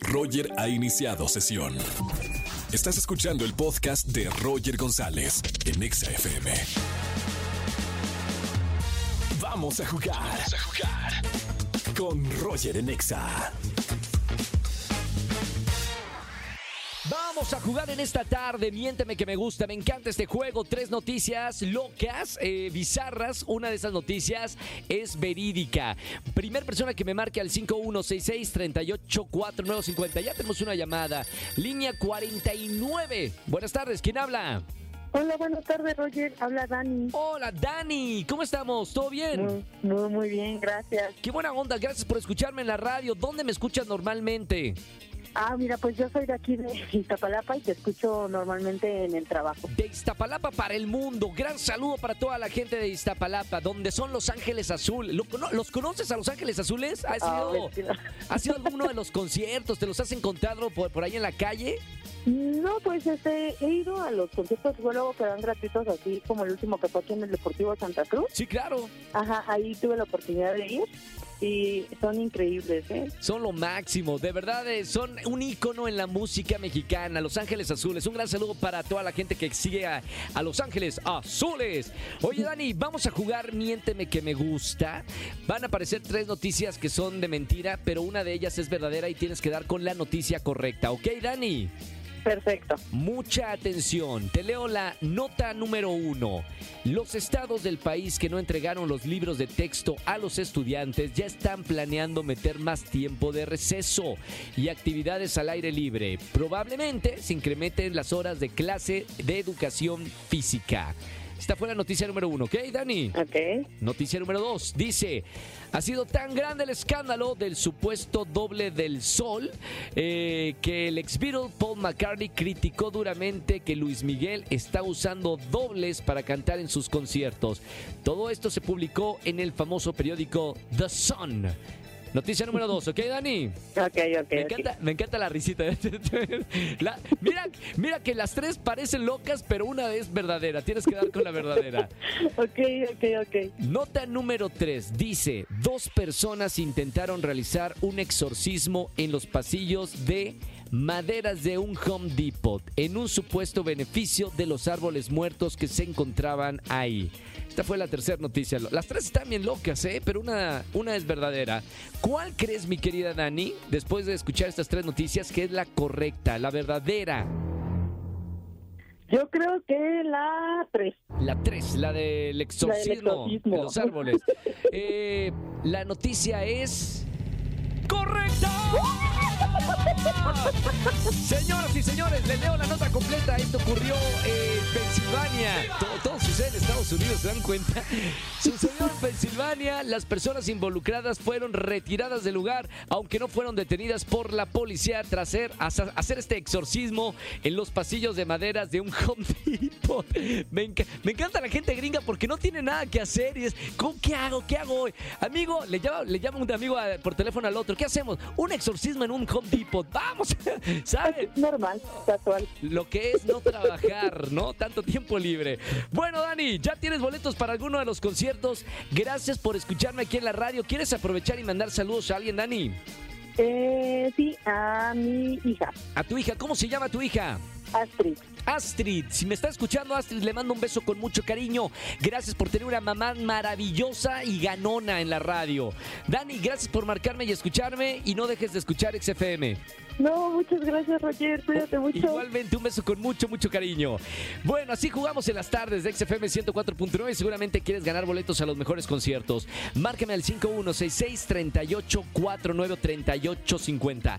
Roger ha iniciado sesión. Estás escuchando el podcast de Roger González en Exa FM. Vamos a jugar. Vamos a jugar. Con Roger en Exa. Vamos a jugar en esta tarde. Miénteme que me gusta. Me encanta este juego. Tres noticias locas, eh, bizarras. Una de esas noticias es verídica. Primer persona que me marque al 5166-384950. Ya tenemos una llamada. Línea 49. Buenas tardes. ¿Quién habla? Hola, buenas tardes, Roger. Habla Dani. Hola, Dani. ¿Cómo estamos? ¿Todo bien? Muy, bien, gracias. Qué buena onda. Gracias por escucharme en la radio. ¿Dónde me escuchas normalmente? Ah, mira, pues yo soy de aquí de Iztapalapa y te escucho normalmente en el trabajo. De Iztapalapa para el mundo. Gran saludo para toda la gente de Iztapalapa, donde son Los Ángeles Azul. ¿Lo cono- ¿Los conoces a Los Ángeles Azules? ¿Ha sido, sí, no. ¿Ha sido alguno de los conciertos? ¿Te los has encontrado por, por ahí en la calle? No, pues este, he ido a los conciertos luego que dan gratuitos, así como el último que fue aquí en el Deportivo Santa Cruz. Sí, claro. Ajá, ahí tuve la oportunidad de ir y son increíbles, ¿eh? Son lo máximo. De verdad, eh, son un ícono en la música mexicana. Los Ángeles Azules. Un gran saludo para toda la gente que sigue a, a Los Ángeles Azules. Oye, Dani, vamos a jugar Miénteme que me gusta. Van a aparecer tres noticias que son de mentira, pero una de ellas es verdadera y tienes que dar con la noticia correcta. ¿Ok, Dani? Perfecto. Mucha atención. Te leo la nota número uno. Los estados del país que no entregaron los libros de texto a los estudiantes ya están planeando meter más tiempo de receso y actividades al aire libre. Probablemente se incrementen las horas de clase de educación física. Esta fue la noticia número uno, ¿ok, Dani? Ok. Noticia número 2. Dice, ha sido tan grande el escándalo del supuesto doble del sol eh, que el ex Beatle Paul McCartney criticó duramente que Luis Miguel está usando dobles para cantar en sus conciertos. Todo esto se publicó en el famoso periódico The Sun. Noticia número 2, ¿ok, Dani? Ok, ok. Me encanta, me encanta la risita. La- mira, mira que las tres parecen locas, pero una es verdadera. Tienes que dar con la verdadera. Ok, ok, ok. Nota número 3 dice, dos personas intentaron realizar un exorcismo en los pasillos de maderas de un Home Depot en un supuesto beneficio de los árboles muertos que se encontraban ahí. Esta fue la tercera noticia. Las tres están bien locas, ¿eh? Pero una, una es verdadera. ¿Cuál crees, mi querida Dani, después de escuchar estas tres noticias, que es la correcta, la verdadera? Yo creo que la 3. La 3, la del exorcismo, exorcismo. de los árboles. Eh, la noticia es. ¡Correcta! Señoras y señores, les leo la nota completa. Esto ocurrió en Pensilvania. Estados Unidos, ¿se dan cuenta? Sucedió en Pensilvania. Las personas involucradas fueron retiradas del lugar, aunque no fueron detenidas por la policía tras hacer, hacer este exorcismo en los pasillos de maderas de un Home Depot. Me, enca- me encanta la gente gringa porque no tiene nada que hacer y es, ¿cómo, ¿qué hago? ¿Qué hago hoy? Amigo, le llama, le llama un amigo a- por teléfono al otro. ¿Qué hacemos? Un exorcismo en un Home Depot. Vamos, ¿saben? Normal, casual. Lo que es no trabajar, ¿no? Tanto tiempo libre. Bueno, Dani, ya tienes boletos para alguno de los conciertos. Gracias por escucharme aquí en la radio. ¿Quieres aprovechar y mandar saludos a alguien, Dani? Eh, sí, a mi hija, A tu hija. ¿Cómo se llama tu hija? Astrid. Astrid, si me está escuchando Astrid, le mando un beso con mucho cariño. Gracias por tener una mamá maravillosa y ganona en la radio. Dani, gracias por marcarme y escucharme y no dejes de escuchar XFM. No, muchas gracias, Roger. Cuídate mucho. Igualmente un beso con mucho, mucho cariño. Bueno, así jugamos en las tardes de XFM 104.9 y seguramente quieres ganar boletos a los mejores conciertos. Márcame al 5166 38 49 38 50.